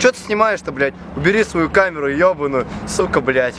Че ты снимаешь-то, блядь? Убери свою камеру, ебаную, сука, блядь.